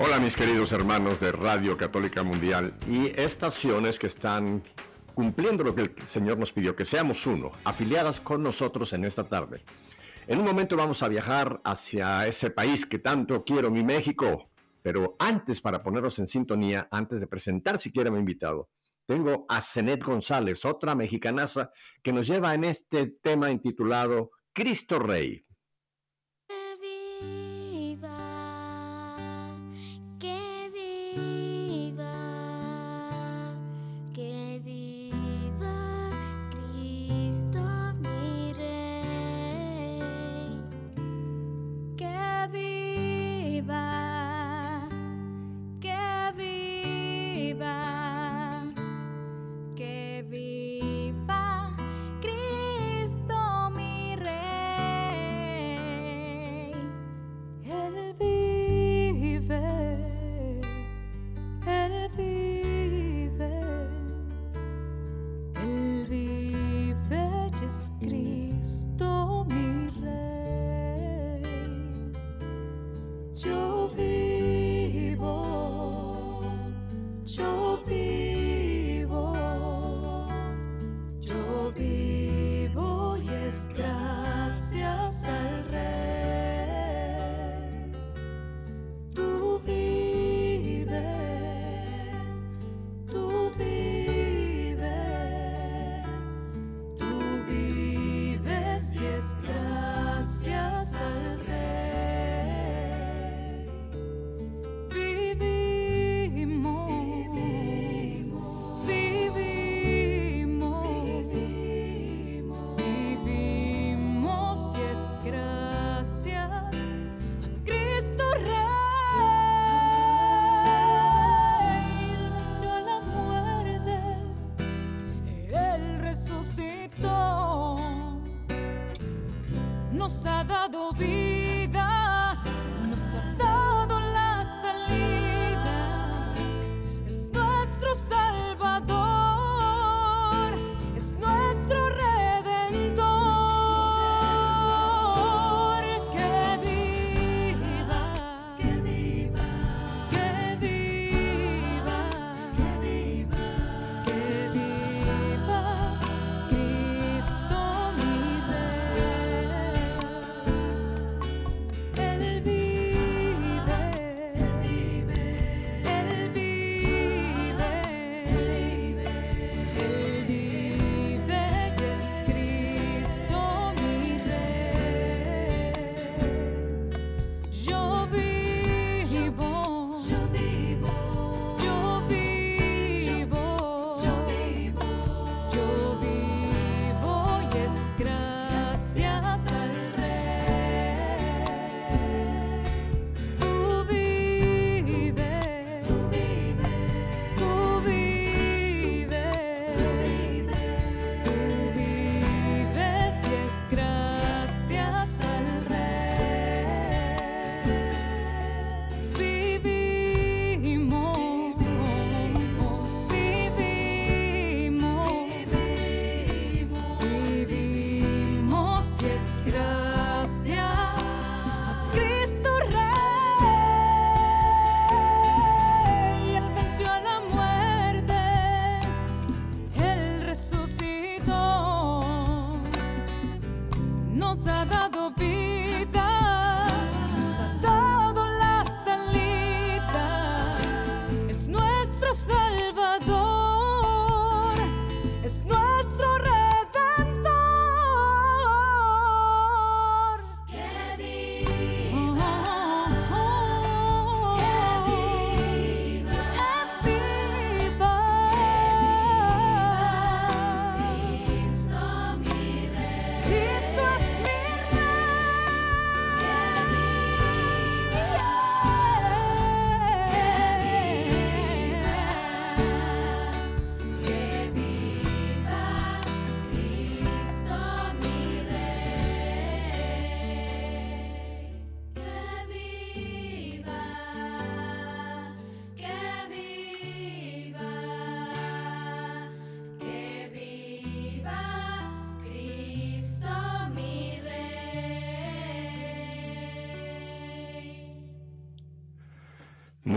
Hola mis queridos hermanos de Radio Católica Mundial y estaciones que están cumpliendo lo que el Señor nos pidió, que seamos uno, afiliadas con nosotros en esta tarde. En un momento vamos a viajar hacia ese país que tanto quiero, mi México. Pero antes, para ponernos en sintonía, antes de presentar siquiera mi invitado, tengo a Zenet González, otra mexicanaza, que nos lleva en este tema intitulado Cristo Rey.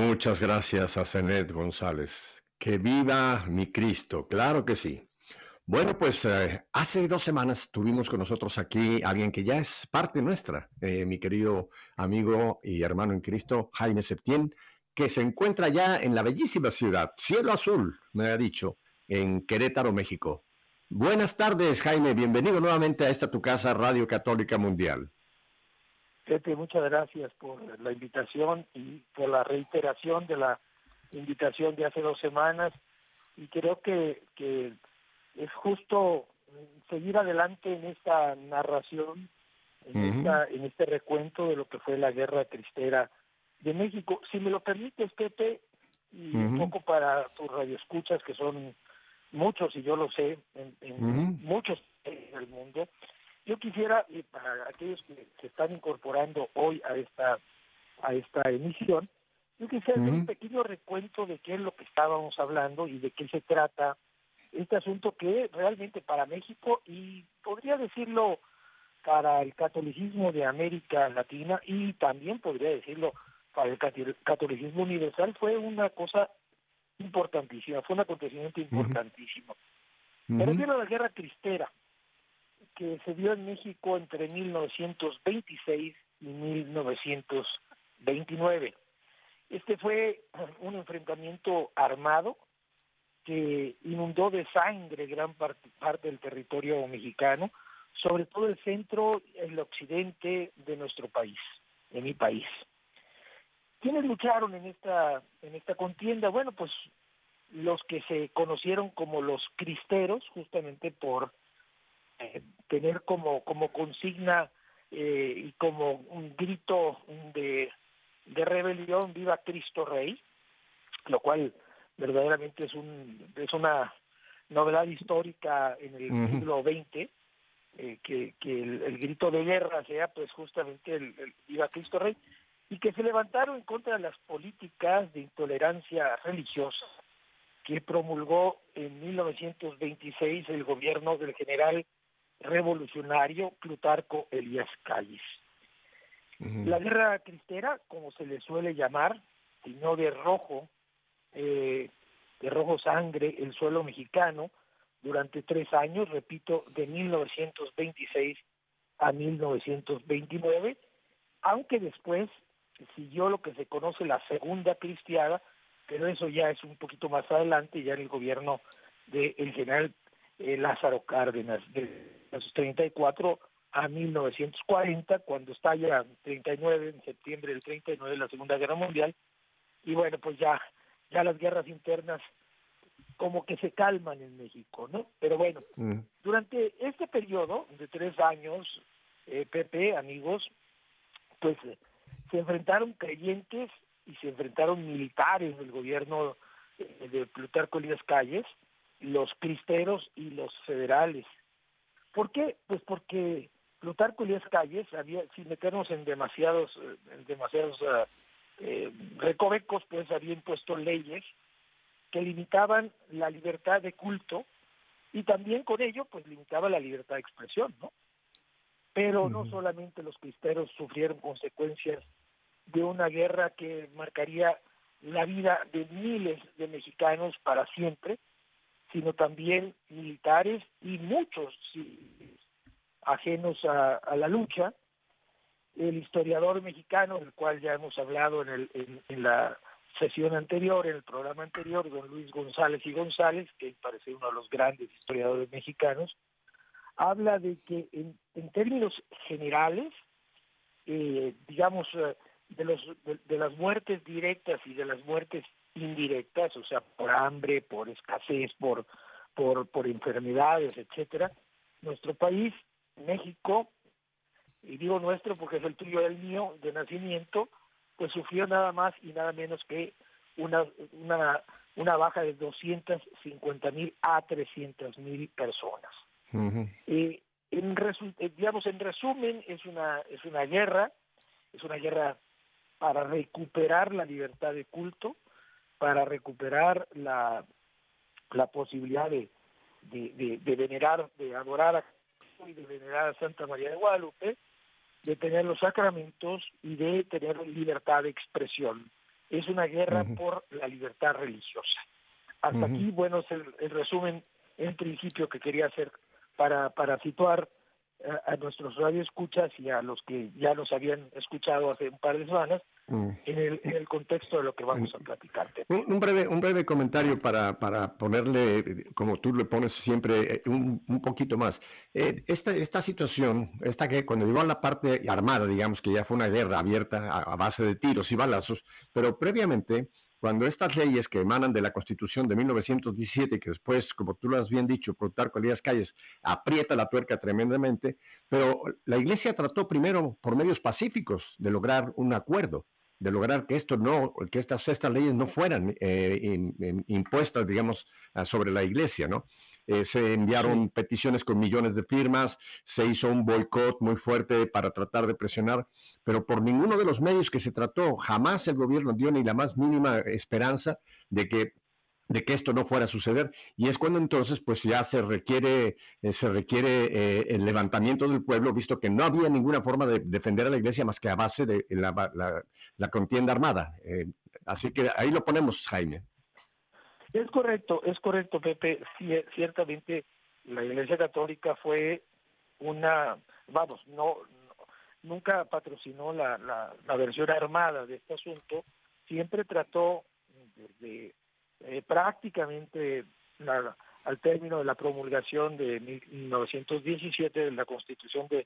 Muchas gracias a González. Que viva mi Cristo, claro que sí. Bueno, pues eh, hace dos semanas tuvimos con nosotros aquí alguien que ya es parte nuestra, eh, mi querido amigo y hermano en Cristo, Jaime Septién, que se encuentra ya en la bellísima ciudad, Cielo Azul, me ha dicho, en Querétaro, México. Buenas tardes, Jaime, bienvenido nuevamente a esta tu casa, Radio Católica Mundial. Pepe, muchas gracias por la invitación y por la reiteración de la invitación de hace dos semanas. Y creo que, que es justo seguir adelante en esta narración, en, en este recuento de lo que fue la guerra cristera de México. Si me lo permites, Pepe, y un poco para tus radioescuchas, que son muchos, y yo lo sé, en, muchos en el mundo, yo quisiera, y para aquellos que se están incorporando hoy a esta, a esta emisión, yo quisiera hacer un pequeño recuento de qué es lo que estábamos hablando y de qué se trata este asunto que realmente para México y podría decirlo para el catolicismo de América Latina y también podría decirlo para el catolicismo universal fue una cosa importantísima, fue un acontecimiento importantísimo. Me refiero a la guerra cristera que se dio en México entre 1926 y 1929. Este fue un enfrentamiento armado que inundó de sangre gran parte, del territorio mexicano, sobre todo el centro, el occidente de nuestro país, de mi país. ¿Quiénes lucharon en esta en esta contienda? Bueno, pues los que se conocieron como los cristeros, justamente por tener como como consigna eh, y como un grito de, de rebelión viva Cristo Rey, lo cual verdaderamente es un es una novedad histórica en el siglo XX eh, que, que el, grito de guerra sea pues justamente el, viva Cristo Rey y que se levantaron en contra de las políticas de intolerancia religiosa que promulgó en 1926 el gobierno del general revolucionario Plutarco Elías Calles. La guerra cristera, como se le suele llamar, tiñó de rojo eh, de rojo sangre el suelo mexicano durante tres años, repito, de 1926 a 1929, aunque después siguió lo que se conoce la segunda cristiada, pero eso ya es un poquito más adelante, ya en el gobierno del general eh, Lázaro Cárdenas, de los 34 a 1940, cuando estalla 39, en septiembre del 39, la Segunda Guerra Mundial, y bueno, pues ya ya las guerras internas como que se calman en México, ¿no? Pero bueno, mm. durante este periodo de tres años, eh, Pepe, amigos, pues se enfrentaron creyentes y se enfrentaron militares del gobierno eh, de Plutarco Elías Calles, los cristeros y los federales. ¿Por qué? Pues porque Plutarco Elías Calles había, sin meternos en demasiados, eh, en demasiados uh, eh, recovecos pues había impuesto leyes que limitaban la libertad de culto y también con ello pues limitaba la libertad de expresión, ¿no? Pero no solamente los cristeros sufrieron consecuencias de una guerra que marcaría la vida de miles de mexicanos para siempre, sino también militares y muchos ajenos a la lucha. El historiador mexicano, del cual ya hemos hablado en, el, en, la sesión anterior, en el programa anterior, don Luis González y González, que parece uno de los grandes historiadores mexicanos, habla de que en, en términos generales, eh, digamos, eh, de, los, de, las muertes directas y de las muertes indirectas, o sea, por hambre, por escasez, por, por, por enfermedades, etcétera, nuestro país, México, y digo nuestro porque es el tuyo y el mío, de nacimiento, pues sufrió nada más y nada menos que una, una, una baja de 250 mil a 300 mil personas. en eh, digamos, en resumen, es una, es una guerra, es una guerra para recuperar la libertad de culto, para recuperar la, la posibilidad de, de, de venerar, de adorar a y de venerar a Santa María de Guadalupe, de tener los sacramentos y de tener libertad de expresión. es una guerra por la libertad religiosa. Hasta aquí, bueno, es el, resumen en principio que quería hacer para, para situar a, nuestros radioescuchas y a los que ya nos habían escuchado hace un par de semanas. En, el, en el contexto de lo que vamos a platicar. Un, breve, un breve comentario para, para ponerle, como tú le pones siempre, eh, un, un poquito más. Eh, esta, esta situación, esta que cuando llegó a la parte armada, digamos que ya fue una guerra abierta a base de tiros y balazos, pero previamente cuando estas leyes que emanan de la Constitución de 1917, que después, como tú lo has bien dicho, Plutarco Elías Calles aprieta la tuerca tremendamente, pero la Iglesia trató primero por medios pacíficos de lograr un acuerdo, de lograr que esto no, que estas, estas leyes no fueran eh, impuestas, digamos, sobre la Iglesia, ¿no? Eh, se enviaron peticiones con millones de firmas, se hizo un boicot muy fuerte para tratar de presionar, pero por ninguno de los medios que se trató, jamás el gobierno dio ni la más mínima esperanza de que de que esto no fuera a suceder. Y es cuando entonces pues ya se requiere eh, se requiere eh, el levantamiento del pueblo visto que no había ninguna forma de defender a la iglesia más que a base de la, contienda armada. Así que ahí lo ponemos Jaime es correcto, es correcto, Pepe. ciertamente la Iglesia Católica fue una, vamos, no, nunca patrocinó la, la, versión armada de este asunto. Siempre trató desde eh, prácticamente al término de la promulgación de 1917 de la Constitución de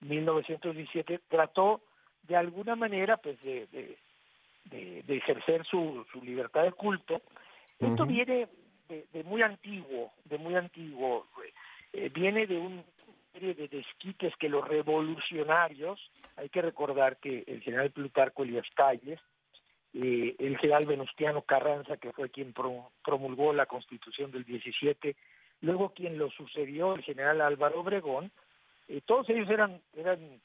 1917 trató de alguna manera pues de, de, de ejercer su, su libertad de culto esto viene de, muy antiguo, de muy antiguo, eh, viene de un serie de desquites que los revolucionarios, hay que recordar que el general Plutarco Elías Calles, eh, el general Venustiano Carranza, que fue quien promulgó la constitución del 17, luego quien lo sucedió, el general Álvaro Obregón, eh, todos ellos eran eran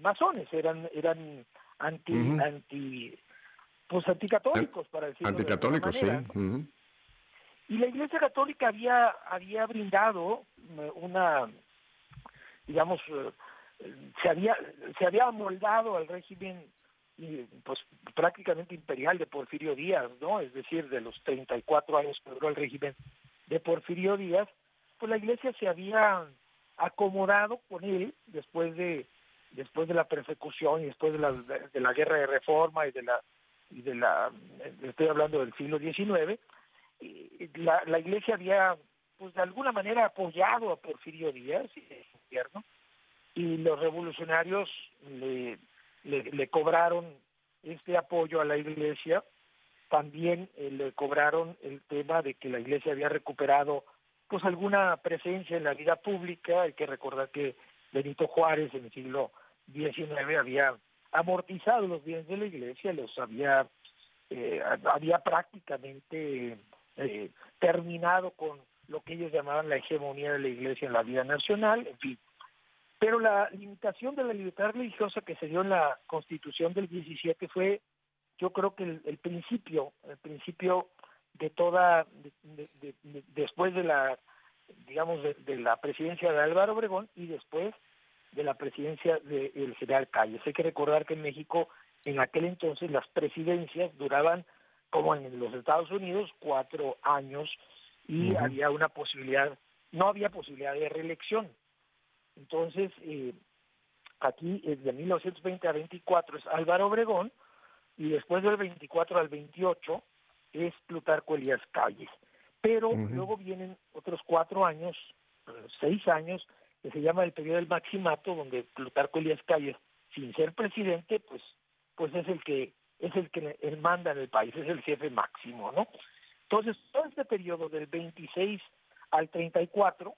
masones, eran eran anti anti pues anticatólicos, para decirlo Anticatólicos, sí. Y la Iglesia Católica había, había brindado eh, una, digamos, eh, se había, se había amoldado al régimen pues prácticamente imperial de Porfirio Díaz, ¿no? Es decir, de los 34 años que duró el régimen de Porfirio Díaz, pues la Iglesia se había acomodado con él después de después de la persecución y después de la, de la guerra de reforma y de la y de la, estoy hablando del siglo XIX, la, la Iglesia había, pues de alguna manera apoyado a Porfirio Díaz y el gobierno, y los revolucionarios le, le, cobraron este apoyo a la Iglesia, también eh, le cobraron el tema de que la Iglesia había recuperado pues alguna presencia en la vida pública, hay que recordar que Benito Juárez en el siglo XIX había amortizado los bienes de la iglesia, los había, eh, había prácticamente eh, terminado con lo que ellos llamaban la hegemonía de la iglesia en la vida nacional, en fin. Pero la limitación de la libertad religiosa que se dio en la constitución del 17 fue, yo creo que el, principio, el principio de toda, después de la, digamos, de la presidencia de Álvaro Obregón y después de la presidencia del general Calles. Hay que recordar que en México en aquel entonces las presidencias duraban, como en los Estados Unidos, cuatro años y había una posibilidad, no había posibilidad de reelección. Entonces, eh, aquí de 1920 a 24 es Álvaro Obregón y después del 24 al 28 es Plutarco Elías Calles. Pero luego vienen otros cuatro años, eh, seis años, que se llama el periodo del maximato, donde Plutarco Elías Calles, sin ser presidente, pues, pues es el que es el que él manda en el país, es el jefe máximo, ¿no? Entonces, todo este periodo del 26 al 34,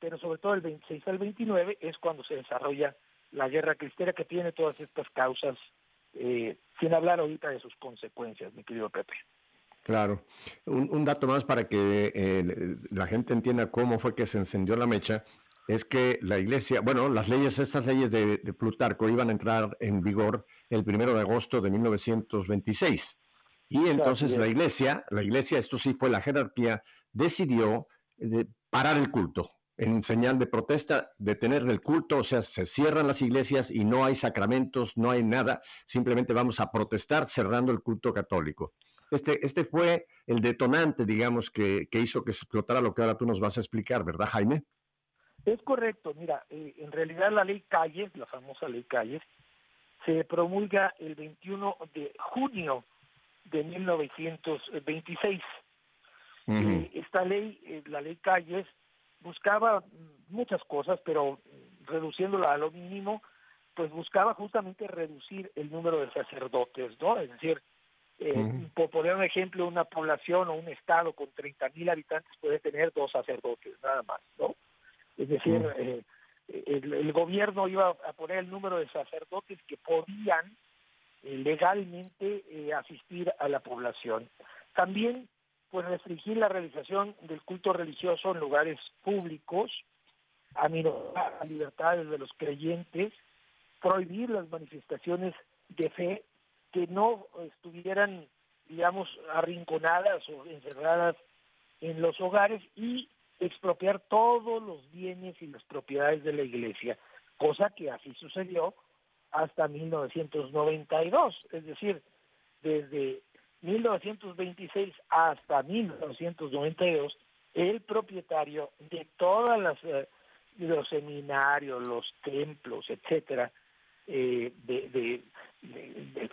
pero sobre todo el 26 al 29, es cuando se desarrolla la guerra cristera que tiene todas estas causas, eh, sin hablar ahorita de sus consecuencias, mi querido Pepe. Claro. Un, dato más para que eh, la gente entienda cómo fue que se encendió la mecha es que la iglesia, bueno, las leyes, estas leyes de, Plutarco iban a entrar en vigor el primero de agosto de 1926. Y entonces la iglesia, la iglesia, esto sí fue la jerarquía, decidió eh, parar el culto. en señal de protesta, detener el culto, o sea, se cierran las iglesias y no hay sacramentos, no hay nada, simplemente vamos a protestar cerrando el culto católico. Este, este fue el detonante, digamos, que, hizo que se explotara lo que ahora tú nos vas a explicar, ¿verdad, Jaime? Es correcto, mira, eh, en realidad la ley Calles, la famosa ley Calles, se promulga el 21 de junio de 1926. Eh, esta ley, eh, la ley Calles, buscaba muchas cosas, pero reduciéndola a lo mínimo, pues buscaba justamente reducir el número de sacerdotes, ¿no? Es decir, eh, por poner un ejemplo, una población o un estado con 30 mil habitantes puede tener dos sacerdotes, nada más, ¿no? Es decir, eh, el, gobierno iba a poner el número de sacerdotes que podían eh, legalmente asistir a la población. También pues restringir la realización del culto religioso en lugares públicos, a las libertades de los creyentes, prohibir las manifestaciones de fe que no estuvieran, digamos, arrinconadas o encerradas en los hogares y expropiar todos los bienes y las propiedades de la iglesia, cosa que así sucedió hasta 1992, es decir, desde 1926 hasta 1992, el propietario de todas las eh, los seminarios, los templos, etcétera, eh, de,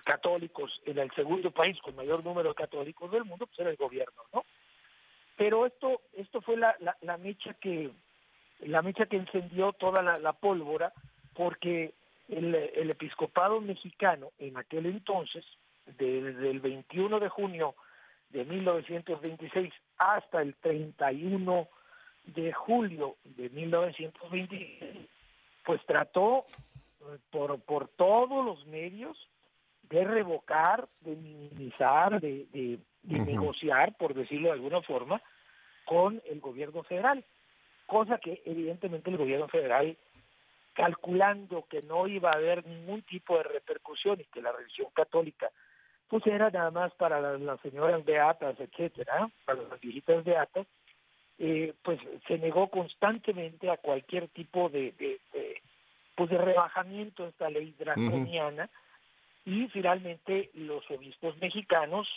católicos en el segundo país con mayor número de católicos del mundo, pues era el gobierno, ¿no? Pero esto esto fue la, la, mecha que la mecha que encendió toda la, pólvora, porque el, el episcopado mexicano en aquel entonces desde el 21 de junio de 1926 hasta el 31 de julio de 1926, pues trató eh, por, por todos los medios de revocar, de minimizar, de, de, negociar, por decirlo de alguna forma, con el gobierno federal, cosa que evidentemente el gobierno federal, calculando que no iba a haber ningún tipo de repercusión y que la religión católica pues era nada más para las, señoras beatas, etcétera, para las viejitas beatas, eh, pues se negó constantemente a cualquier tipo de, de, pues de rebajamiento de esta ley draconiana. Y finalmente los obispos mexicanos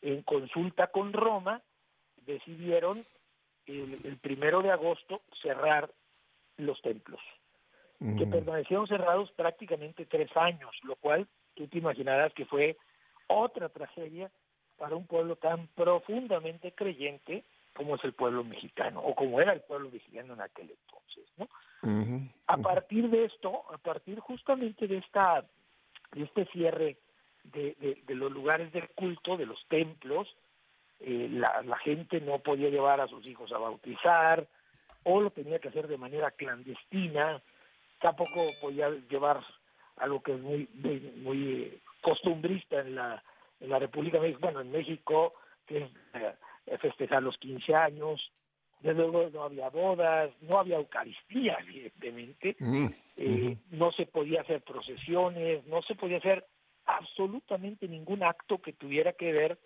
en consulta con Roma decidieron el, el primero de agosto cerrar los templos que permanecieron cerrados prácticamente tres años, lo cual tú te imaginarás que fue otra tragedia para un pueblo tan profundamente creyente como es el pueblo mexicano, o como era el pueblo mexicano en aquel entonces, ¿no? A partir de esto, a partir justamente de esta, de este cierre de, de, los lugares de culto, de los templos, eh, la, la gente no podía llevar a sus hijos a bautizar, o lo tenía que hacer de manera clandestina, tampoco podía llevar algo que es muy, muy, muy costumbrista en la, en la República Mexicana, bueno, en México, que es eh, festejar los 15 años, desde luego no había bodas, no había Eucaristía, evidentemente, mm, eh, no se podía hacer procesiones, no se podía hacer absolutamente ningún acto que tuviera que ver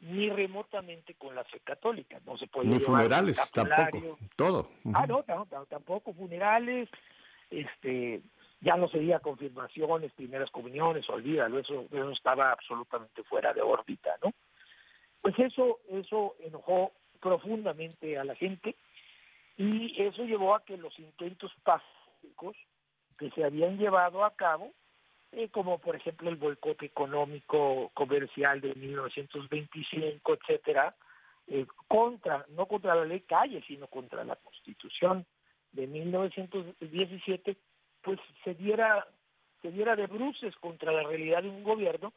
ni remotamente con la fe católica, no se podía ni funerales tampoco, todo. Ah, no, tampoco funerales, este, ya no sería confirmaciones, primeras comuniones, olvídalo, eso, eso estaba absolutamente fuera de órbita, ¿no? Pues eso, eso enojó profundamente a la gente y eso llevó a que los intentos pacíficos que se habían llevado a cabo, eh, como por ejemplo el boicot económico comercial de 1925, etcétera, eh, contra, no contra la ley Calle, sino contra la Constitución de 1917, pues se diera, se diera de bruces contra la realidad de un gobierno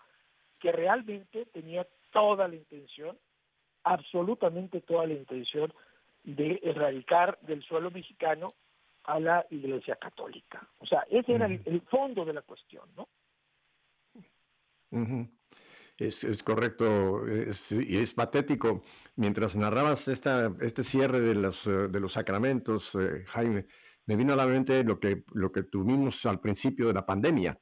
que realmente tenía toda la intención, absolutamente toda la intención de erradicar del suelo mexicano a la Iglesia Católica. O sea, ese era el, fondo de la cuestión, ¿no? Es, correcto, y es patético. Mientras narrabas esta, este cierre de los, eh, de los sacramentos, eh, Jaime, me vino a la mente lo que, lo que tuvimos al principio de la pandemia,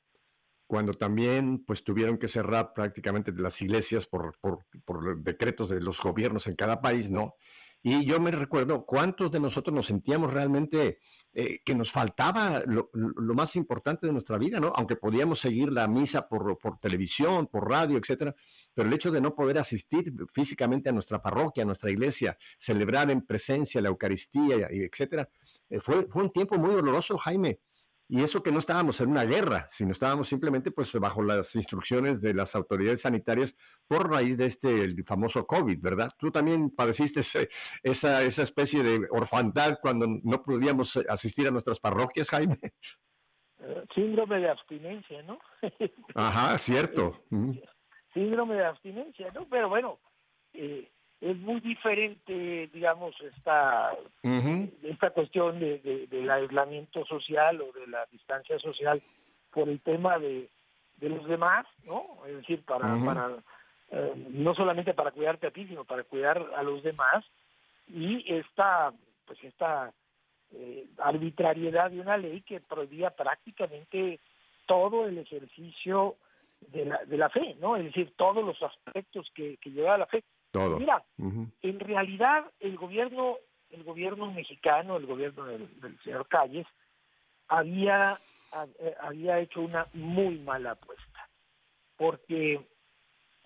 cuando también pues tuvieron que cerrar prácticamente las iglesias por, por, decretos de los gobiernos en cada país, ¿no? Y yo me recuerdo cuántos de nosotros nos sentíamos realmente eh, que nos faltaba lo, más importante de nuestra vida, ¿no? Aunque podíamos seguir la misa por, televisión, por radio, etcétera, pero el hecho de no poder asistir físicamente a nuestra parroquia, a nuestra iglesia, celebrar en presencia la Eucaristía, etcétera, eh, fue un tiempo muy doloroso, Jaime. Y eso que no estábamos en una guerra, sino estábamos simplemente pues bajo las instrucciones de las autoridades sanitarias por raíz de este el famoso COVID, ¿verdad? Tú también padeciste esa, esa especie de orfandad cuando no podíamos asistir a nuestras parroquias, Jaime. Eh, síndrome de abstinencia, ¿no? Ajá, cierto. Síndrome de abstinencia, ¿no? Pero bueno, eh, es muy diferente, digamos, esta, esta cuestión de, del aislamiento social o de la distancia social por el tema de, de los demás, ¿no? Es decir, para, para eh, no solamente para cuidarte a ti, sino para cuidar a los demás y esta, pues esta eh, arbitrariedad de una ley que prohibía prácticamente todo el ejercicio de la, de la fe, ¿no? Es decir, todos los aspectos que, que lleva a la fe. Mira, en realidad el gobierno, el gobierno mexicano, el gobierno del, señor Calles, había, eh, había hecho una muy mala apuesta, porque,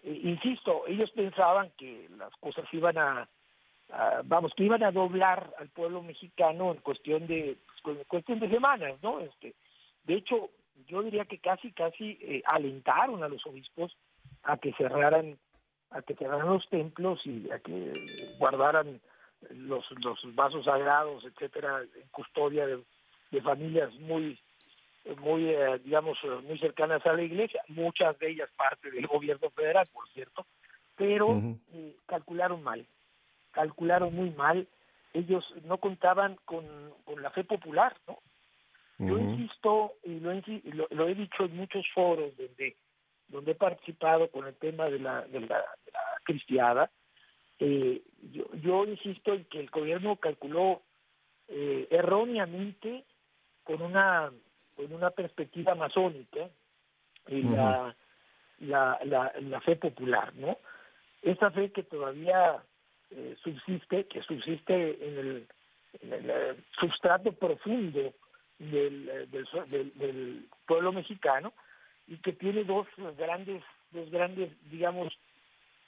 eh, insisto, ellos pensaban que las cosas iban a, vamos, que iban a doblar al pueblo mexicano en cuestión de, pues, en cuestión de semanas, ¿no? Este, de hecho, yo diría que casi, casi eh, alentaron a los obispos a que cerraran a que cerraran los templos y a que guardaran los, los vasos sagrados, etcétera, en custodia de, familias muy muy eh, digamos muy cercanas a la iglesia, muchas de ellas parte del gobierno federal, por cierto, pero eh, calcularon mal, calcularon muy mal, ellos no contaban con, con la fe popular, ¿no? Yo insisto y lo, lo, he dicho en muchos foros donde donde he participado con el tema de la, de la, cristiada, eh, yo, yo, insisto en que el gobierno calculó eh, erróneamente con una con una perspectiva masónica y la, la, la, fe popular, ¿no? Esa fe que todavía eh, subsiste, que subsiste en el, en el sustrato profundo del, del, del pueblo mexicano, y que tiene dos grandes, dos grandes, digamos,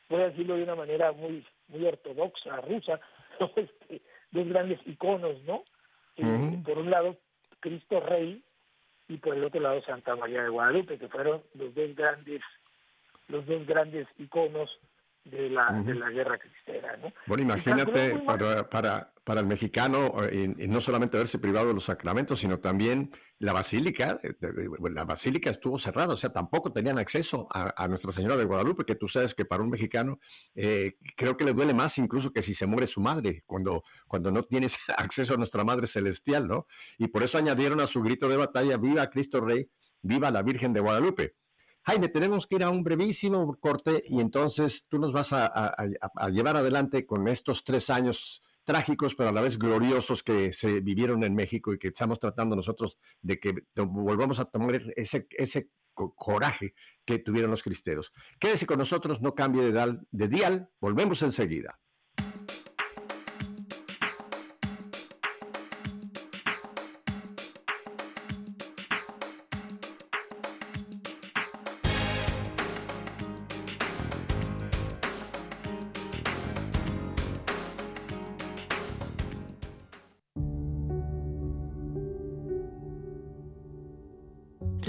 voy a decirlo de una manera muy, muy ortodoxa, rusa, este, dos grandes iconos, ¿no? Eh, por un lado, Cristo Rey y por el otro lado Santa María de Guadalupe, que fueron los dos grandes, los dos grandes iconos de la, de la guerra cristiana. ¿no? Bueno, imagínate para, para, para, el mexicano, eh, y, no solamente haberse privado de los sacramentos, sino también la basílica, eh, la basílica estuvo cerrada, o sea, tampoco tenían acceso a, Nuestra Señora de Guadalupe, que tú sabes que para un mexicano eh, creo que le duele más incluso que si se muere su madre, cuando, cuando no tienes acceso a nuestra Madre Celestial, ¿no? Y por eso añadieron a su grito de batalla, viva Cristo Rey, viva la Virgen de Guadalupe. Jaime, tenemos que ir a un brevísimo corte y entonces tú nos vas a, llevar adelante con estos tres años trágicos, pero a la vez gloriosos que se vivieron en México y que estamos tratando nosotros de que volvamos a tomar ese, ese coraje que tuvieron los cristeros. Quédese con nosotros, no cambie de, de dial, volvemos enseguida.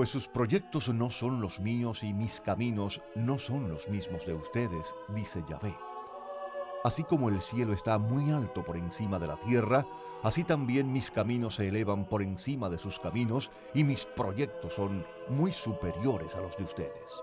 Pues sus proyectos no son los míos y mis caminos no son los mismos de ustedes, dice Yahvé. Así como el cielo está muy alto por encima de la tierra, así también mis caminos se elevan por encima de sus caminos y mis proyectos son muy superiores a los de ustedes.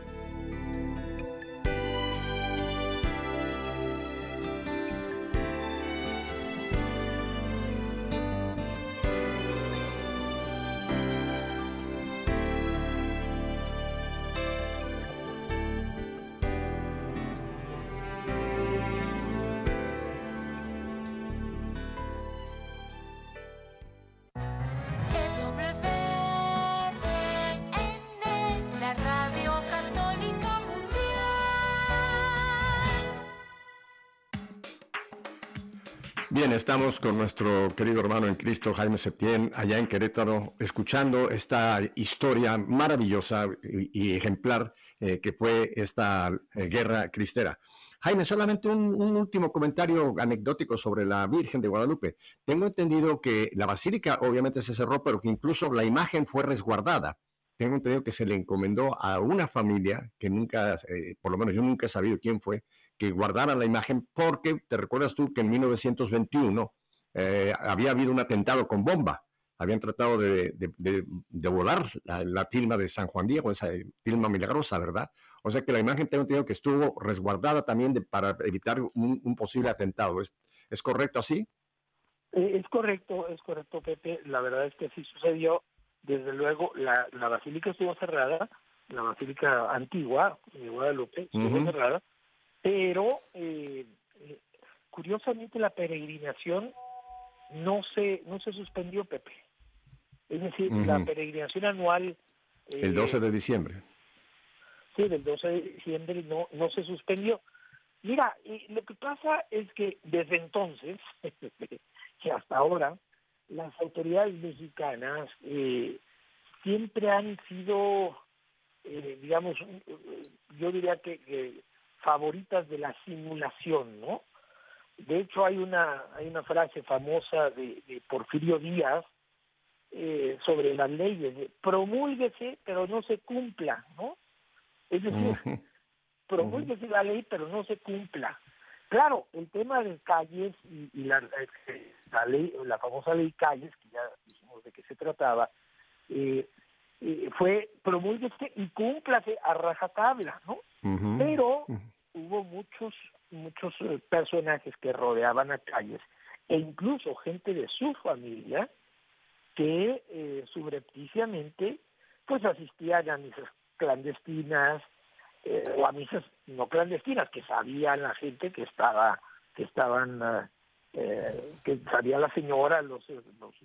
Estamos con nuestro querido hermano en Cristo, Jaime Septién, allá en Querétaro, escuchando esta historia maravillosa y, ejemplar eh, que fue esta eh, guerra cristera. Jaime, solamente un, un, último comentario anecdótico sobre la Virgen de Guadalupe. Tengo entendido que la basílica obviamente se cerró, pero que incluso la imagen fue resguardada. Tengo entendido que se le encomendó a una familia que nunca, eh, por lo menos yo nunca he sabido quién fue, que guardara la imagen porque te recuerdas tú que en 1921 eh, había habido un atentado con bomba. Habían tratado de, de, de, de volar la, la, tilma de San Juan Diego, esa tilma milagrosa, ¿verdad? O sea que la imagen tengo entendido que estuvo resguardada también para evitar un, un, posible atentado. ¿Es, ¿Es correcto así? Eh, es correcto, es correcto, Pepe. La verdad es que así sucedió. Desde luego, la, la basílica estuvo cerrada, la basílica antigua de Guadalupe estuvo uh -huh. cerrada, pero eh, eh, curiosamente la peregrinación no se no se suspendió, Pepe. Es decir, uh -huh. la peregrinación anual... Eh, el 12 de diciembre. Sí, del 12 de diciembre no, no se suspendió. Mira, y lo que pasa es que desde entonces, que hasta ahora, las autoridades mexicanas eh, siempre han sido, eh, digamos, yo diría que, que, favoritas de la simulación, ¿no? De hecho, hay una hay una frase famosa de, de Porfirio Díaz eh, sobre las leyes, de, promúlguese pero no se cumpla, ¿no? Es decir, uh -huh. promúlguese uh -huh. la ley pero no se cumpla. Claro, el tema de calles y, y la, la, ley, la famosa ley calles, que ya dijimos de qué se trataba, eh, eh, fue promúlguese y cúmplase a rajatabla, ¿no? Uh -huh. Pero hubo muchos muchos eh, personajes que rodeaban a calles e incluso gente de su familia que eh, subrepticiamente pues asistían a misas clandestinas eh, o a misas no clandestinas que sabían la gente que estaba que estaban eh, que sabía la señora los, los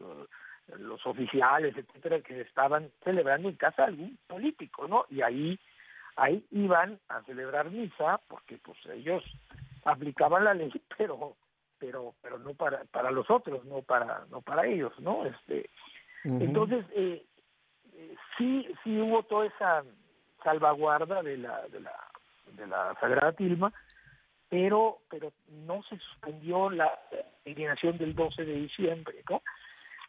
los oficiales etcétera que estaban celebrando en casa algún político no y ahí ahí iban a celebrar misa porque pues ellos aplicaban la ley pero pero pero no para para los otros no para no para ellos no este uh -huh. entonces eh, sí sí hubo toda esa salvaguarda de la de la de la sagrada tilma pero pero no se suspendió la eliminación del 12 de diciembre no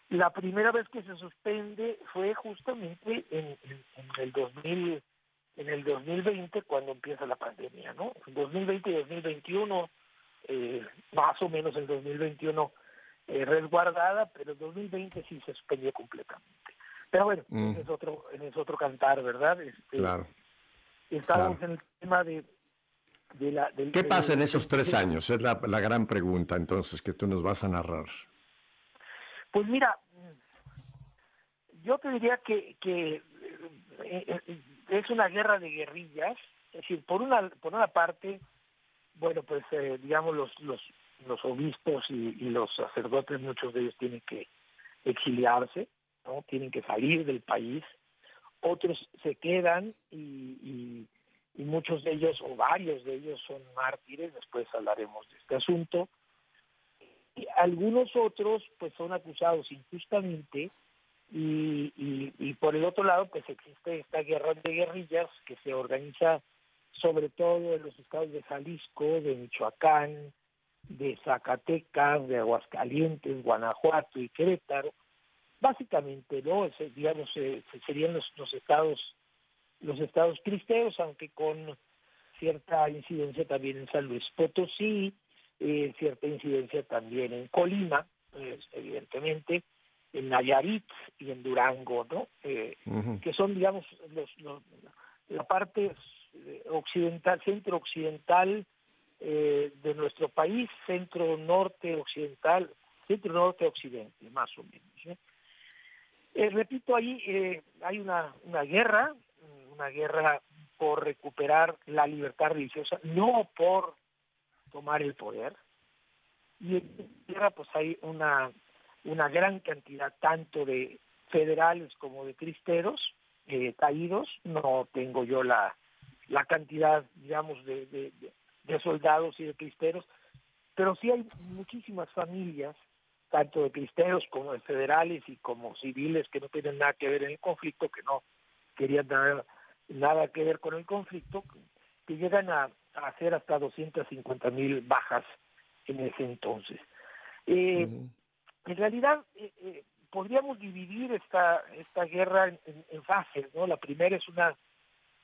la primera vez que se suspende fue justamente en, en, en el 2000 en el 2020 cuando empieza la pandemia, ¿no? 2020 y 2021, eh, más o menos el 2021 eh, resguardada, pero el 2020 sí se suspendió completamente. Pero bueno, mm. ese es otro, ese es otro cantar, ¿verdad? Este, claro. Estamos claro. en el tema de, de la... Del, ¿Qué pasa en esos tres años? Es la, la gran pregunta entonces que tú nos vas a narrar. Pues mira, yo te diría que, que eh, es una guerra de guerrillas, es decir, por una por una parte, bueno, pues eh, digamos los los los obispos y, y, los sacerdotes, muchos de ellos tienen que exiliarse, no, tienen que salir del país, otros se quedan y, y, muchos de ellos o varios de ellos son mártires. Después hablaremos de este asunto. Y algunos otros, pues, son acusados injustamente y, y, por el otro lado pues existe esta guerra de guerrillas que se organiza sobre todo en los estados de Jalisco, de Michoacán, de Zacatecas, de Aguascalientes, Guanajuato y Querétaro, básicamente no Ese, digamos eh, serían los, los estados los estados cristeros aunque con cierta incidencia también en San Luis Potosí, eh, cierta incidencia también en Colima, pues, evidentemente, en Nayarit y en Durango, ¿no? Eh, que son, digamos, los, los- la parte eh, occidental, centro occidental eh, de nuestro país, centro norte occidental, centro norte occidente, más o menos. ¿eh? Repito, ahí eh, hay una, una guerra, una guerra por recuperar la libertad religiosa, no por tomar el poder. Y en guerra pues hay una, una gran cantidad tanto de federales como de cristeros eh, caídos. No tengo yo la, la cantidad, digamos, de, de, soldados y de cristeros, pero sí hay muchísimas familias, tanto de cristeros como de federales y como civiles que no tienen nada que ver en el conflicto, que no querían nada, nada que ver con el conflicto, que llegan a, a hacer hasta 250 mil bajas en ese entonces. Eh, en realidad eh, eh, podríamos dividir esta esta guerra en, fases no la primera es una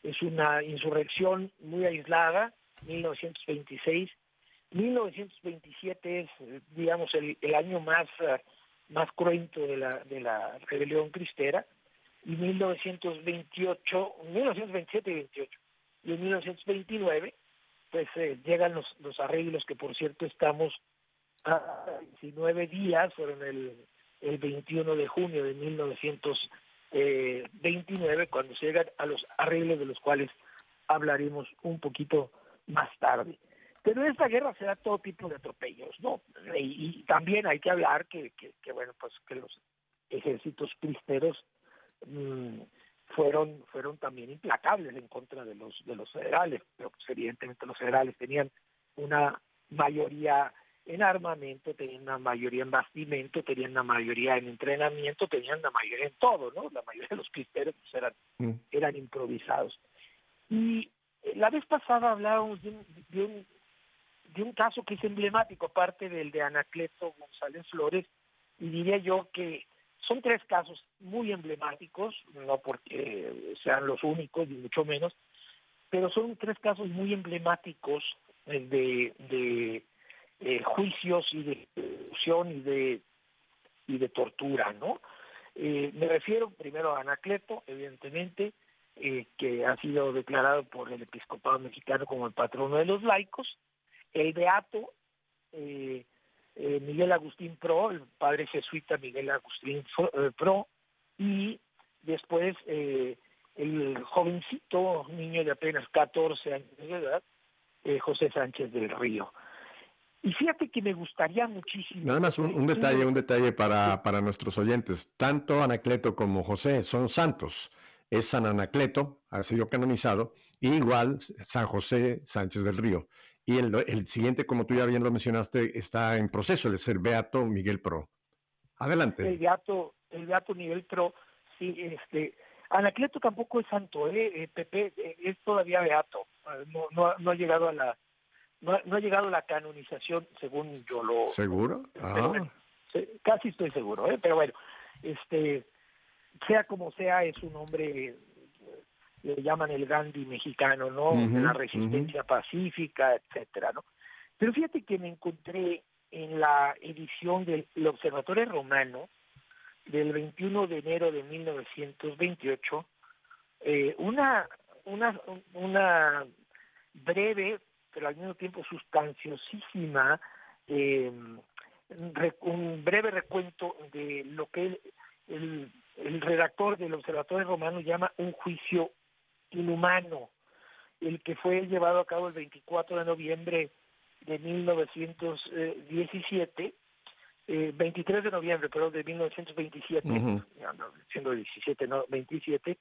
es una insurrección muy aislada 1926 1927 es digamos el, el año más eh, más cruento de la de la rebelión cristera. Y 1928 1927 y 28 y en 1929 pues eh, llegan los los arreglos que por cierto estamos a 19 días, fueron el, el 21 de junio de 1929, cuando se llegan a los arreglos de los cuales hablaremos un poquito más tarde. Pero esta guerra se da todo tipo de atropellos, ¿no? Y, también hay que hablar que, que, que, bueno, pues que los ejércitos cristeros mm, fueron fueron también implacables en contra de los de los federales, pero pues, evidentemente los federales tenían una mayoría en armamento, tenían una mayoría en bastimento, tenían una mayoría en entrenamiento, tenían una mayoría en todo, ¿no? La mayoría de los cristeros pues, eran Mm. eran improvisados. Y eh, la vez pasada hablábamos de un, de un, de un caso que es emblemático, aparte del de Anacleto González Flores, y diría yo que son tres casos muy emblemáticos, no porque sean los únicos, ni mucho menos, pero son tres casos muy emblemáticos de, de eh, juicios y de ejecución y de y de tortura, ¿no? Eh, me refiero primero a Anacleto, evidentemente, eh, que ha sido declarado por el episcopado mexicano como el patrono de los laicos, el beato eh, eh, Miguel Agustín Pro, el padre jesuita Miguel Agustín eh, Pro, y después el jovencito, niño de apenas 14 años de edad, José Sánchez del Río. Y fíjate que me gustaría muchísimo. Nada más un, un detalle, un detalle para, para nuestros oyentes. Tanto Anacleto como José son santos. Es San Anacleto, ha sido canonizado, y igual San José Sánchez del Río. Y el, el siguiente, como tú ya bien lo mencionaste, está en proceso, el ser Beato Miguel Pro. Adelante. el beato el beato nivel pro sí este Anacleto tampoco es santo eh, Eh, Pepe eh, es todavía beato no no no ha llegado a la no, ha- no ha llegado la canonización según yo lo ¿Seguro? Ah, bueno, casi estoy seguro eh pero bueno este sea como sea es un hombre le llaman el Gandhi mexicano no Ujú, de la resistencia pacífica etcétera no pero fíjate que me encontré en la edición del el Observatorio Romano del 21 de enero de 1928 eh, una una una breve pero al mismo tiempo sustanciosísima eh, re- un breve recuento de lo que el, el, el redactor del Observatorio Romano llama un juicio inhumano el que fue llevado a cabo el 24 de noviembre de 1917, eh, 23 de noviembre, perdón, de 1927, Ujú. ya no, siendo 17, no, 27,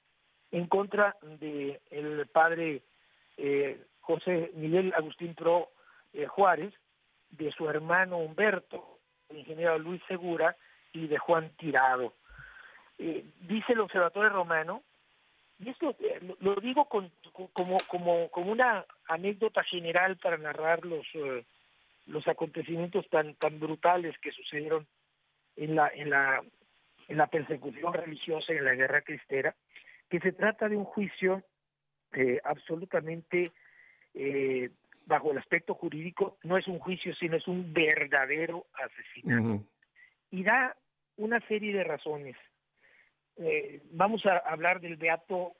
en contra de el padre eh, José Miguel Agustín Pro eh, Juárez, de su hermano Humberto, el ingeniero Luis Segura y de Juan Tirado. Eh, dice el Observatorio Romano y esto eh, lo, digo con, como, como, como una anécdota general para narrar los, eh, los acontecimientos tan, tan brutales que sucedieron en la, en, la, en la persecución religiosa y en la guerra cristera, que se trata de un juicio absolutamente eh, bajo el aspecto jurídico, no es un juicio, sino es un verdadero asesinato. Y da una serie de razones. Eh, vamos a hablar del beato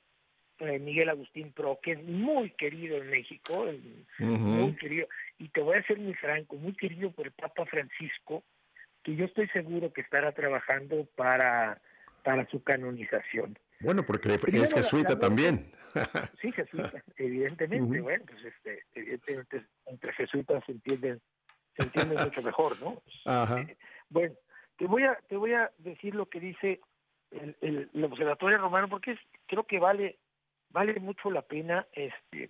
eh, Miguel Agustín Pro, que es muy querido en México, muy querido, y te voy a ser muy franco, muy querido por el Papa Francisco, que yo estoy seguro que estará trabajando para, para su canonización. Bueno, porque Primero, es jesuita también. Sí, jesuita, evidentemente, bueno, pues este, evidentemente entre jesuitas se entienden, se entienden mucho mejor, ¿no? Ajá. Bueno, te voy a, te voy a decir lo que dice el, el, el observatorio romano, porque es, creo que vale, vale mucho la pena este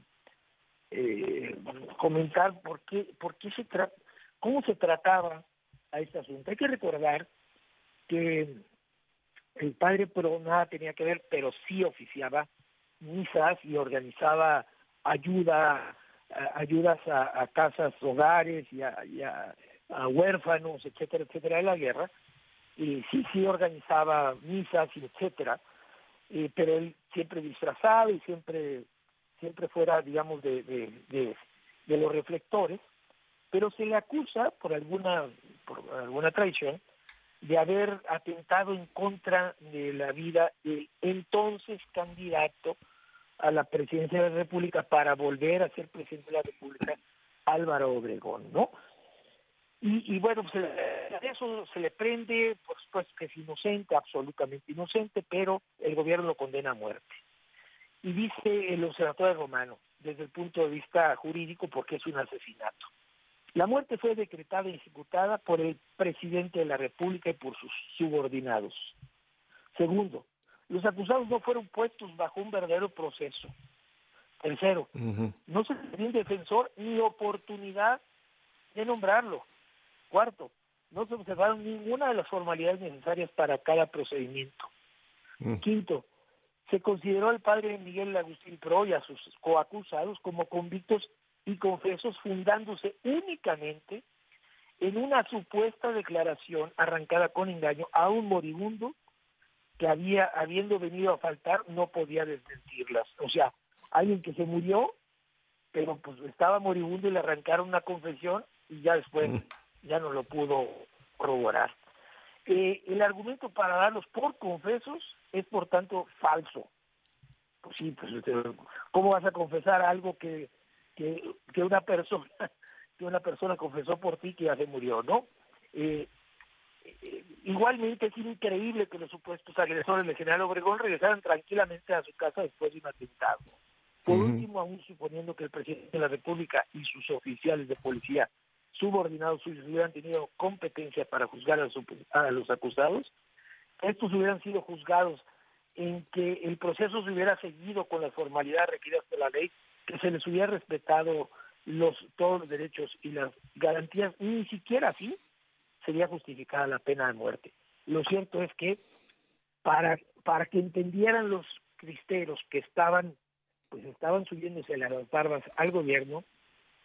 eh, comentar por qué, por qué se tra cómo se trataba a este asunto. Hay que recordar que el padre Pro nada tenía que ver, pero sí oficiaba misas y organizaba ayuda, ayudas a, a casas, hogares y a, a- huérfanos, etcétera, etcétera, de la guerra. Y sí, sí organizaba misas y etcétera, eh, pero él siempre disfrazado y siempre, siempre fuera, digamos, de, de, de los reflectores, pero se le acusa por alguna, por alguna traición de haber atentado en contra de la vida del entonces candidato a la presidencia de la República para volver a ser presidente de la República, Álvaro Obregón, ¿no? Y, y bueno, pues, eh, eso se le prende, por supuesto que es inocente, absolutamente inocente, pero el gobierno lo condena a muerte. Y dice el observatorio romano, desde el punto de vista jurídico, porque es un asesinato. La muerte fue decretada y ejecutada por el presidente de la República y por sus subordinados. Segundo, los acusados no fueron puestos bajo un verdadero proceso. Tercero, no se le dio un defensor ni oportunidad de nombrarlo. Cuarto, no se observaron ninguna de las formalidades necesarias para cada procedimiento. Mm. Quinto, se consideró al padre Miguel Agustín Pro y a sus coacusados como convictos y confesos fundándose únicamente en una supuesta declaración arrancada con engaño a un moribundo que había, habiendo venido a faltar, no podía desmentirlas. O sea, alguien que se murió, pero pues estaba moribundo y le arrancaron una confesión y ya después ya no lo pudo corroborar. Eh, el argumento para darlos por confesos es por tanto falso. Pues sí, pues ¿cómo vas a confesar algo que, que, que una persona que una persona confesó por ti que ya se murió, ¿no? Eh, eh, igualmente es increíble que los supuestos agresores del general Obregón regresaran tranquilamente a su casa después de un atentado. Por último, aún suponiendo que el presidente de la República y sus oficiales de policía subordinados suyos hubieran tenido competencia para juzgar a, su- a los acusados, estos hubieran sido juzgados en que el proceso se hubiera seguido con las formalidades requeridas por la ley, que se les hubiera respetado los todos los derechos y las garantías, ni siquiera así sería justificada la pena de muerte. Lo cierto es que para para que entendieran los cristeros que estaban pues estaban subiéndose las barbas al gobierno,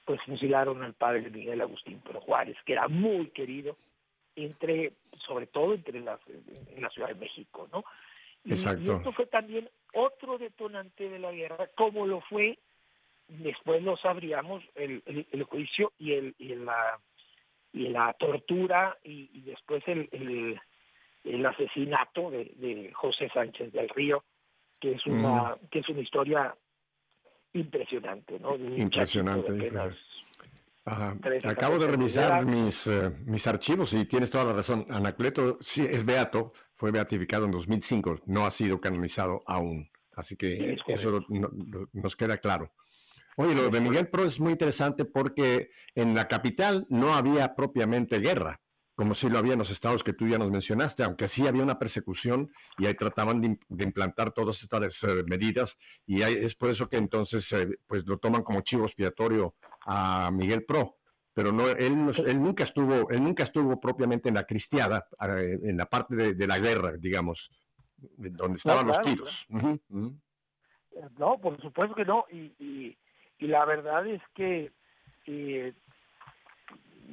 pues fusilaron al padre Miguel Agustín Pero Juárez, que era muy querido entre, sobre todo entre las, en la Ciudad de México, ¿no? Y, Exacto. y esto fue también otro detonante de la guerra, como lo fue, después lo sabríamos, el, el, el juicio y el, y la y la tortura y, y después el, el, el asesinato de, de José Sánchez del Río, que es una, que es una historia impresionante, ¿no? Un Impresionante, Ajá. 13, Acabo de 14 revisar mis, eh, mis archivos y tienes toda la razón. Anacleto sí es beato, fue beatificado en 2005, no ha sido canonizado aún. Así que Es eso lo- no- lo- nos queda claro. Oye, lo de Miguel Pro es muy interesante porque en la capital no había propiamente guerra, como si lo había en los estados que tú ya nos mencionaste, aunque sí había una persecución y ahí trataban de, im- de implantar todas estas eh, medidas y es por eso que entonces eh, pues lo toman como chivo expiatorio a Miguel Pro. Pero no, él, no- él nunca estuvo, él nunca estuvo propiamente en la cristiada, eh, en la parte de, de la guerra, digamos, donde estaban los claro, tiros. Ujú. No, por supuesto que no. Y, y, y la verdad es que eh,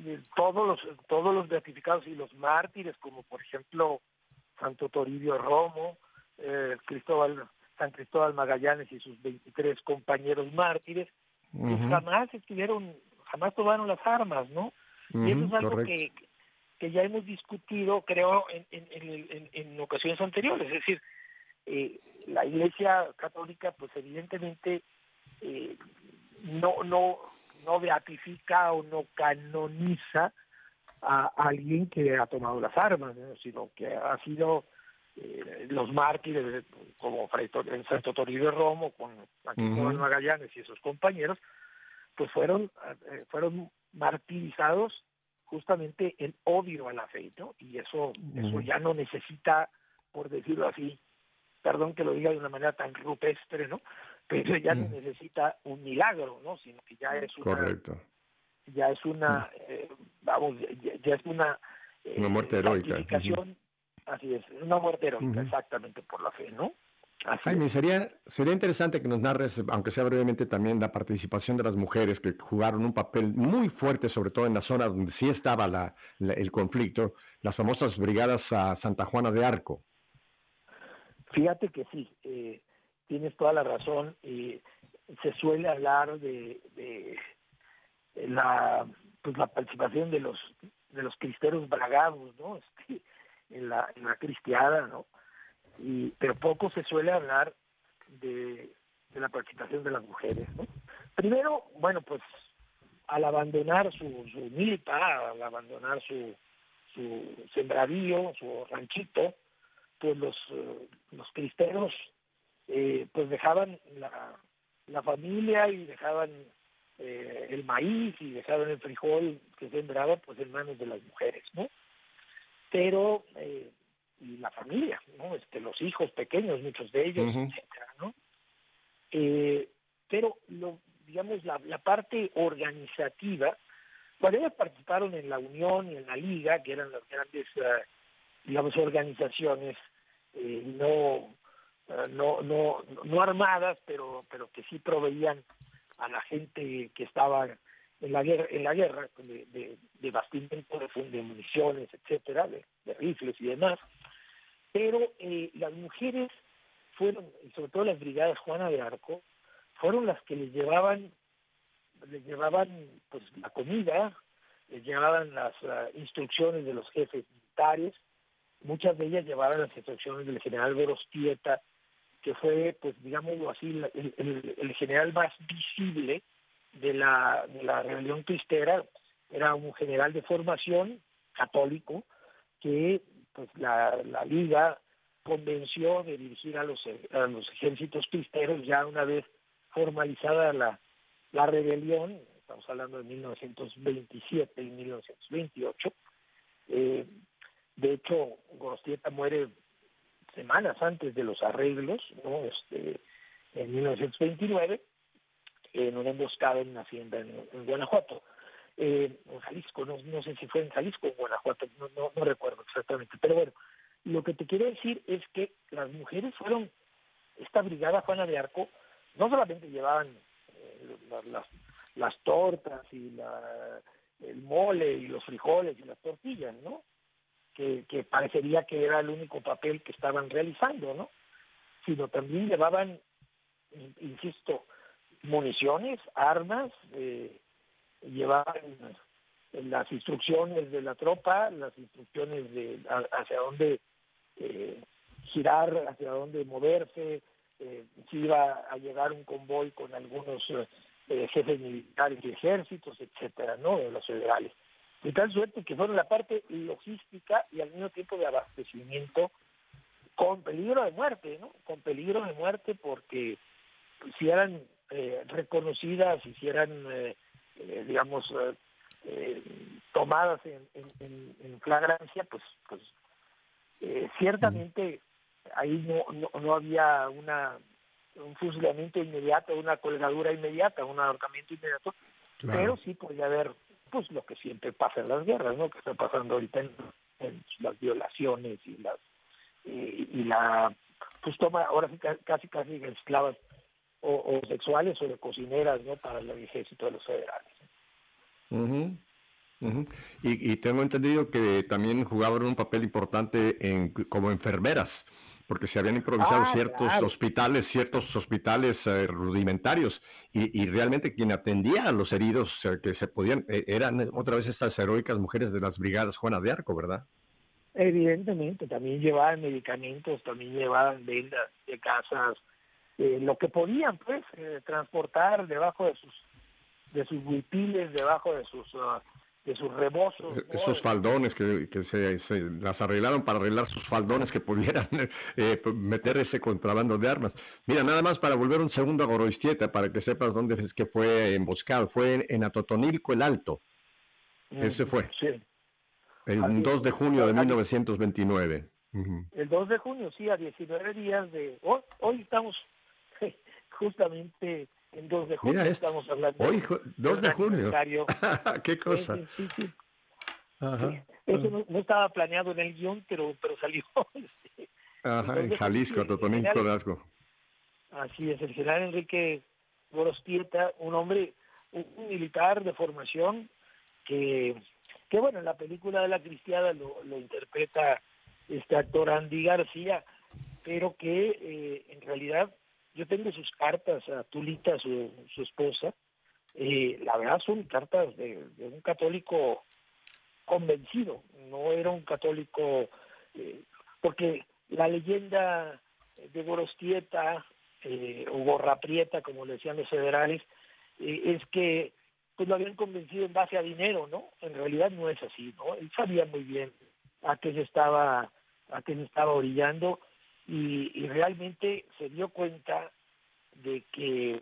eh, todos los todos los beatificados y los mártires, como por ejemplo Santo Toribio Romo, eh, Cristóbal San Cristóbal Magallanes y sus 23 compañeros mártires, pues, jamás estuvieron, jamás tomaron las armas, ¿no? y eso es algo que, que ya hemos discutido, creo, en, en, en, ocasiones anteriores. Es decir, eh, la Iglesia Católica, pues evidentemente eh, no, no, no beatifica o no canoniza a, alguien que ha tomado las armas, sino que ha sido eh, los mártires como Fray en Santo Toribio de Romo, con aquí Magallanes y sus compañeros, pues fueron, fueron martirizados justamente el odio a la fe, ¿no? Y eso, eso ya no necesita, por decirlo así, perdón que lo diga de una manera tan rupestre, ¿no? Pero ya no necesita un milagro, ¿no? Sino que ya es una... Correcto. Ya es una, eh, vamos, ya, es una... Eh, una muerte heroica. Así es, una muerte heroica, exactamente, por la fe, ¿no? Jaime, sería, sería interesante que nos narres, aunque sea brevemente también, la participación de las mujeres que jugaron un papel muy fuerte, sobre todo en la zona donde sí estaba la, el conflicto, las famosas brigadas a Santa Juana de Arco. Fíjate que sí, eh, tienes toda la razón. Eh, se suele hablar de, de, la pues la participación de los de los cristeros bragados, ¿no? Este, en la en la cristiada, ¿no? y pero poco se suele hablar de, la participación de las mujeres. ¿no? Primero, bueno, pues al abandonar su, su milpa, al abandonar su, su sembradío, su ranchito, pues los, eh, los cristeros eh, pues dejaban la, la familia y dejaban eh, el maíz y dejaban el frijol que sembraba pues en manos de las mujeres, ¿no? Pero eh, y la familia, ¿no? Este, los hijos pequeños, muchos de ellos, etcétera, ¿no? Eh, pero lo, digamos la, la parte organizativa, cuando ellos participaron en la Unión y en la Liga, que eran las grandes, uh, digamos, organizaciones eh, no, no, no, no armadas, pero, pero que sí proveían a la gente que estaba en la guerra, en la guerra de, de, de de, municiones, etcétera, de, rifles y demás, pero eh, las mujeres fueron, y sobre todo las brigadas Juana de Arco, fueron las que les llevaban, les llevaban pues la comida, les llevaban las instrucciones de los jefes militares, muchas de ellas llevaban las instrucciones del general Verostieta, que fue, pues digámoslo así, el, el, general más visible de la, de la rebelión cristera, era un general de formación católico que pues la, la liga convenció de dirigir a los, a los ejércitos cristeros ya una vez formalizada la, la rebelión, estamos hablando de 1927 y 1928. Eh, de hecho, Gorostieta muere semanas antes de los arreglos, ¿no? Este, en 1929, en una emboscada en una hacienda en Guanajuato eh, en Jalisco, no, no sé si fue en Jalisco o en Guanajuato, no, no, recuerdo exactamente, pero bueno, lo que te quiero decir es que las mujeres fueron, esta brigada Juana de Arco, no solamente llevaban eh, las, las tortas y la, el mole y los frijoles y las tortillas, ¿no? Que, parecería que era el único papel que estaban realizando, ¿no? Sino también llevaban, insisto, municiones, armas, eh, llevaban las instrucciones de la tropa, las instrucciones de hacia dónde eh, girar, hacia dónde moverse, eh, si iba a llegar un convoy con algunos eh, jefes militares y ejércitos, etcétera, ¿no? De los federales. De tal suerte que fueron la parte logística y al mismo tiempo de abastecimiento con peligro de muerte, ¿no? Con peligro de muerte porque si eran eh, reconocidas, si eran eh, eh, digamos, eh, eh, tomadas en, en, en, flagrancia, pues, pues ciertamente ahí no, no, había una un fusilamiento inmediato, una colgadura inmediata, un ahorcamiento inmediato, pero sí podía haber pues lo que siempre pasa en las guerras, ¿no? Que está pasando ahorita en, las violaciones y las y, la pues toma ahora sí casi casi esclavas o, sexuales o de cocineras no para el ejército de los federales. Y, tengo entendido que también jugaban un papel importante en, como enfermeras porque se habían improvisado Ah, ciertos claro. hospitales, ciertos hospitales eh, rudimentarios, y, y realmente quien atendía a los heridos eh, que se podían, eh, eran otra vez estas heroicas mujeres de las brigadas Juana de Arco, ¿verdad? Evidentemente, también llevaban medicamentos, también llevaban vendas de casas, eh, lo que podían, pues, eh, transportar debajo de sus de sus huipiles, debajo de sus ah, de sus rebozos. ¿no? Esos faldones que, que se, se las arreglaron para arreglar sus faldones que pudieran eh, meter ese contrabando de armas. Mira, nada más para volver un segundo a Goroistieta, para que sepas dónde es que fue emboscado. Fue en Atotonilco el Alto, ese fue. Sí, el es. 2 de junio de Así- 1929. Ujú. el 2 de junio, sí, a 19 días de... Hoy, hoy estamos justamente en 2 de junio, Mira estamos hablando Hoy, ju- 2 de un junio. Qué cosa. Sí, sí, sí. Ajá. Eso no, no estaba planeado en el guion, pero, pero salió. Ajá, en Jalisco, Atotonilco, Hidalgo. Así es, el general Enrique Gorostieta, un hombre, un, un militar de formación que, que bueno, en la película de la cristiada lo, lo interpreta este actor Andy García, pero que eh, en realidad yo tengo sus cartas a Tulita, su, esposa, eh, la verdad son cartas de, un católico convencido, no era un católico, eh, porque la leyenda de Gorostieta eh, o Gorra Prieta, como le decían los federales, eh, es que pues lo habían convencido en base a dinero, ¿no? En realidad no es así, ¿no? Él sabía muy bien a qué se estaba, a qué se estaba orillando y, y realmente se dio cuenta de que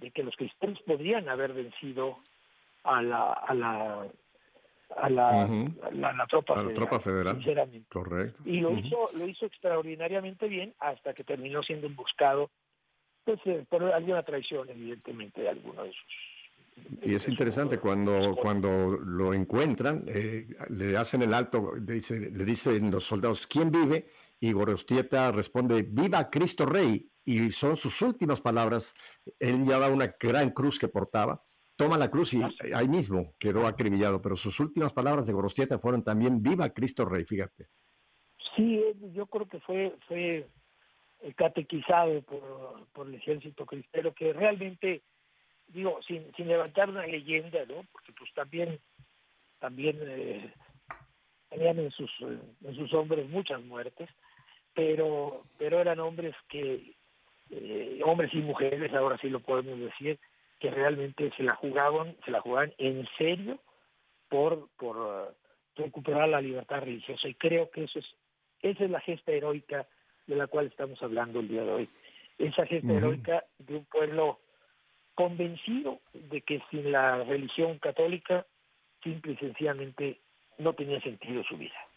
de que los cristianos podrían haber vencido a la a la a la, Ujú. a la, a la tropa A la federal, tropa federal. sinceramente Correcto. y lo hizo lo hizo extraordinariamente bien hasta que terminó siendo emboscado pues eh, por alguna traición evidentemente de alguno de sus Y es interesante sus- cuando, cuando lo encuentran, eh, le hacen el alto, dice, le dicen los soldados, ¿quién vive? Y Gorostieta responde, viva Cristo Rey. Y son sus últimas palabras. Él llevaba una gran cruz que portaba. Toma la cruz y ahí mismo quedó acribillado. Pero sus últimas palabras de Gorostieta fueron también, viva Cristo Rey, fíjate. sí yo creo que fue fue eh, catequizado por, por el ejército cristero que realmente digo sin sin levantar una leyenda no porque pues también también eh, tenían en sus en sus hombres muchas muertes pero pero eran hombres que eh, hombres y mujeres ahora sí lo podemos decir que realmente se la jugaban se la jugaban en serio por por eh, recuperar la libertad religiosa. Y creo que eso es esa es la gesta heroica de la cual estamos hablando el día de hoy. Esa gesta heroica de un pueblo convencido de que sin la religión católica simple y sencillamente no tenía sentido su vida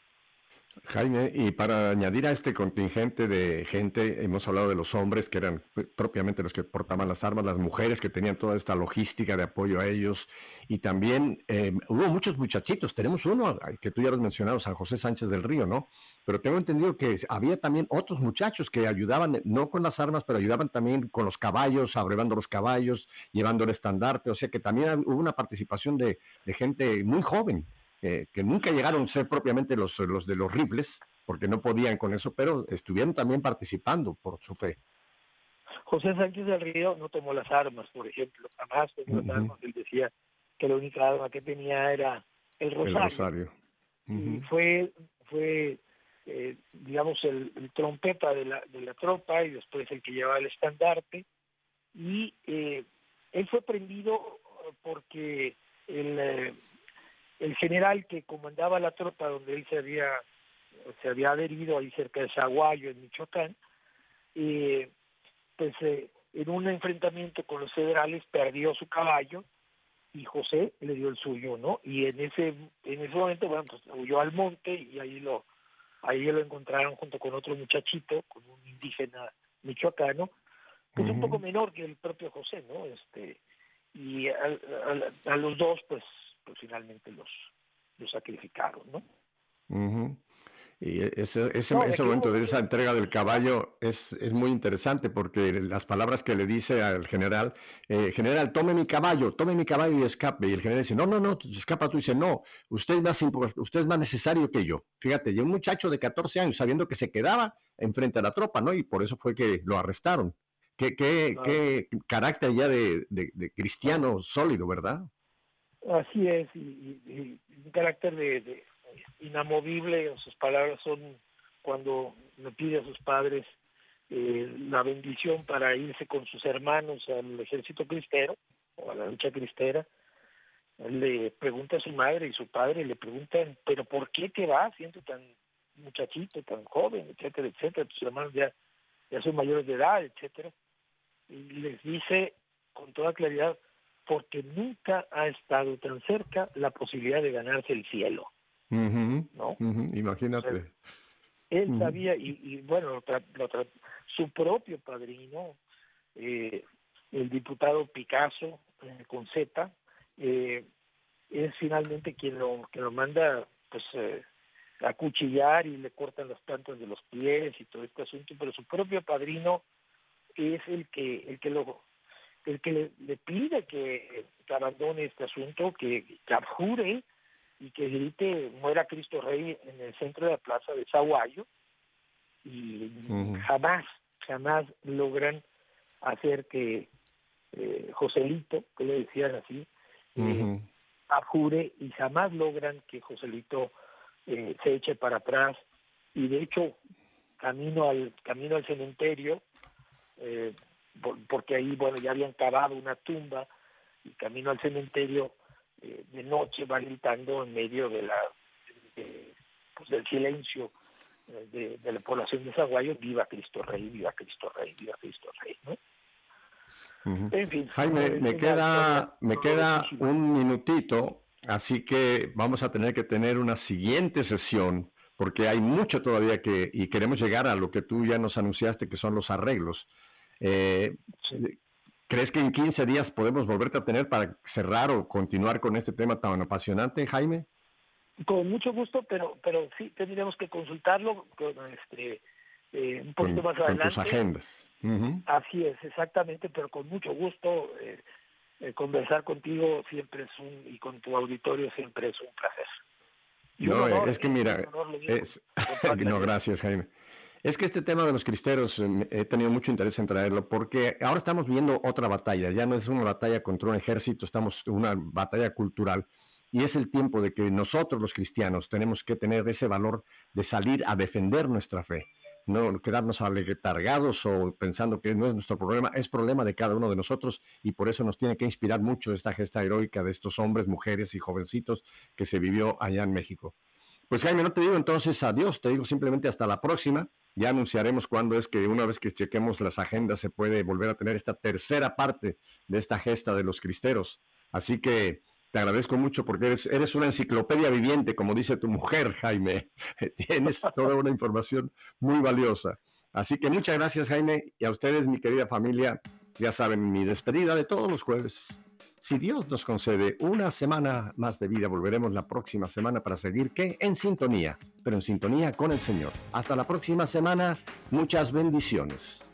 Jaime, y para añadir a este contingente de gente, hemos hablado de los hombres que eran eh, propiamente los que portaban las armas, las mujeres que tenían toda esta logística de apoyo a ellos, y también eh, hubo muchos muchachitos. Tenemos uno que tú ya lo has mencionado, San José Sánchez del Río, ¿no? Pero tengo entendido que había también otros muchachos que ayudaban, no con las armas, pero ayudaban también con los caballos, abrevando los caballos, llevando el estandarte, o sea que también hubo una participación de gente muy joven eh, que nunca llegaron a ser propiamente los, los de los rifles, porque no podían con eso, pero estuvieron también participando por su fe. José Sánchez del Río no tomó las armas, por ejemplo, jamás tomó las Ujú. armas. Él decía que la única arma que tenía era el rosario. El rosario. Y Ujú. fue, fue eh, digamos, el, el trompeta de la, de la tropa y después el que llevaba el estandarte. Y eh, él fue prendido eh, porque el, eh, el general que comandaba la tropa donde él se había se había adherido ahí cerca de Zaguayo, en Michoacán, eh, pues eh, en un enfrentamiento con los federales perdió su caballo y José le dio el suyo, ¿no? Y en ese en ese momento, bueno, pues huyó al monte y ahí lo ahí lo encontraron junto con otro muchachito, con un indígena michoacano, que es un poco menor que el propio José, ¿no? Este y a, a- a los dos, pues, pues finalmente los los sacrificaron, ¿no? Ujú. Y ese, ese, momento de esa entrega del caballo es, es, muy interesante porque las palabras que le dice al general, eh, general, tome mi caballo, tome mi caballo y escape. Y el general dice, no, no, no, escapa tú. dice, no, usted es, más usted es más necesario que yo. Fíjate, y un muchacho de 14 años sabiendo que se quedaba enfrente a la tropa, ¿no? Y por eso fue que lo arrestaron. Qué, qué, qué carácter ya de, de, cristiano sólido, ¿verdad? Así es, y, un carácter de inamovible, sus palabras son cuando le pide a sus padres eh, la bendición para irse con sus hermanos al ejército cristero o a la lucha cristera, le pregunta a su madre y su padre le preguntan, pero ¿por qué te vas siendo tan muchachito, tan joven, etcétera, etcétera? Tus hermanos ya, ya son mayores de edad, etcétera. Y les dice con toda claridad, porque nunca ha estado tan cerca la posibilidad de ganarse el cielo. ¿no? imagínate. él sabía, y, bueno, su propio padrino, eh, el diputado Picasso, eh, con Z, eh, es finalmente quien lo, que lo manda pues a cuchillar y le cortan las plantas de los pies y todo este asunto, pero su propio padrino es el que el que lo el que le, pide que, abandone este asunto, que, que abjure y que grite muera Cristo Rey en el centro de la plaza de Zaguayo y jamás, jamás logran hacer que eh, Joselito, que le decían así, eh, abjure y jamás logran que Joselito eh, se eche para atrás. Y de hecho camino al camino al cementerio eh, porque ahí bueno ya habían cavado una tumba y camino al cementerio eh, de noche va gritando en medio de la pues del silencio eh, de, la población de Zaguayo, viva Cristo Rey, viva Cristo Rey, viva Cristo Rey, ¿no? En fin, Jaime, me queda, me queda un minutito, así que vamos a tener que tener una siguiente sesión, porque hay mucho todavía que, y queremos llegar a lo que tú ya nos anunciaste, que son los arreglos. Eh, ¿Crees que en 15 días podemos volverte a tener para cerrar o continuar con este tema tan apasionante, Jaime? Con mucho gusto, pero pero sí tendríamos que consultarlo con este eh, un poquito más adelante. Con tus agendas. Así es, exactamente, pero con mucho gusto eh, eh, conversar contigo siempre es un y con tu auditorio siempre es un placer. no, es que mira, no, gracias Jaime. Es que este tema de los cristeros eh, he tenido mucho interés en traerlo porque ahora estamos viendo otra batalla, ya no es una batalla contra un ejército, estamos en una batalla cultural y es el tiempo de que nosotros los cristianos tenemos que tener ese valor de salir a defender nuestra fe, no quedarnos aletargados o pensando que no es nuestro problema, es problema de cada uno de nosotros y por eso nos tiene que inspirar mucho esta gesta heroica de estos hombres, mujeres y jovencitos que se vivió allá en México. Pues Jaime, no te digo entonces adiós, te digo simplemente hasta la próxima. Ya anunciaremos cuándo es que una vez que chequemos las agendas se puede volver a tener esta tercera parte de esta gesta de los cristeros. Así que te agradezco mucho porque eres, eres una enciclopedia viviente, como dice tu mujer, Jaime. Tienes toda una información muy valiosa. Así que muchas gracias, Jaime, y a ustedes, mi querida familia. Ya saben, mi despedida de todos los jueves si Dios nos concede una semana más de vida, volveremos la próxima semana para seguir que en sintonía, pero en sintonía con el Señor. Hasta la próxima semana, muchas bendiciones.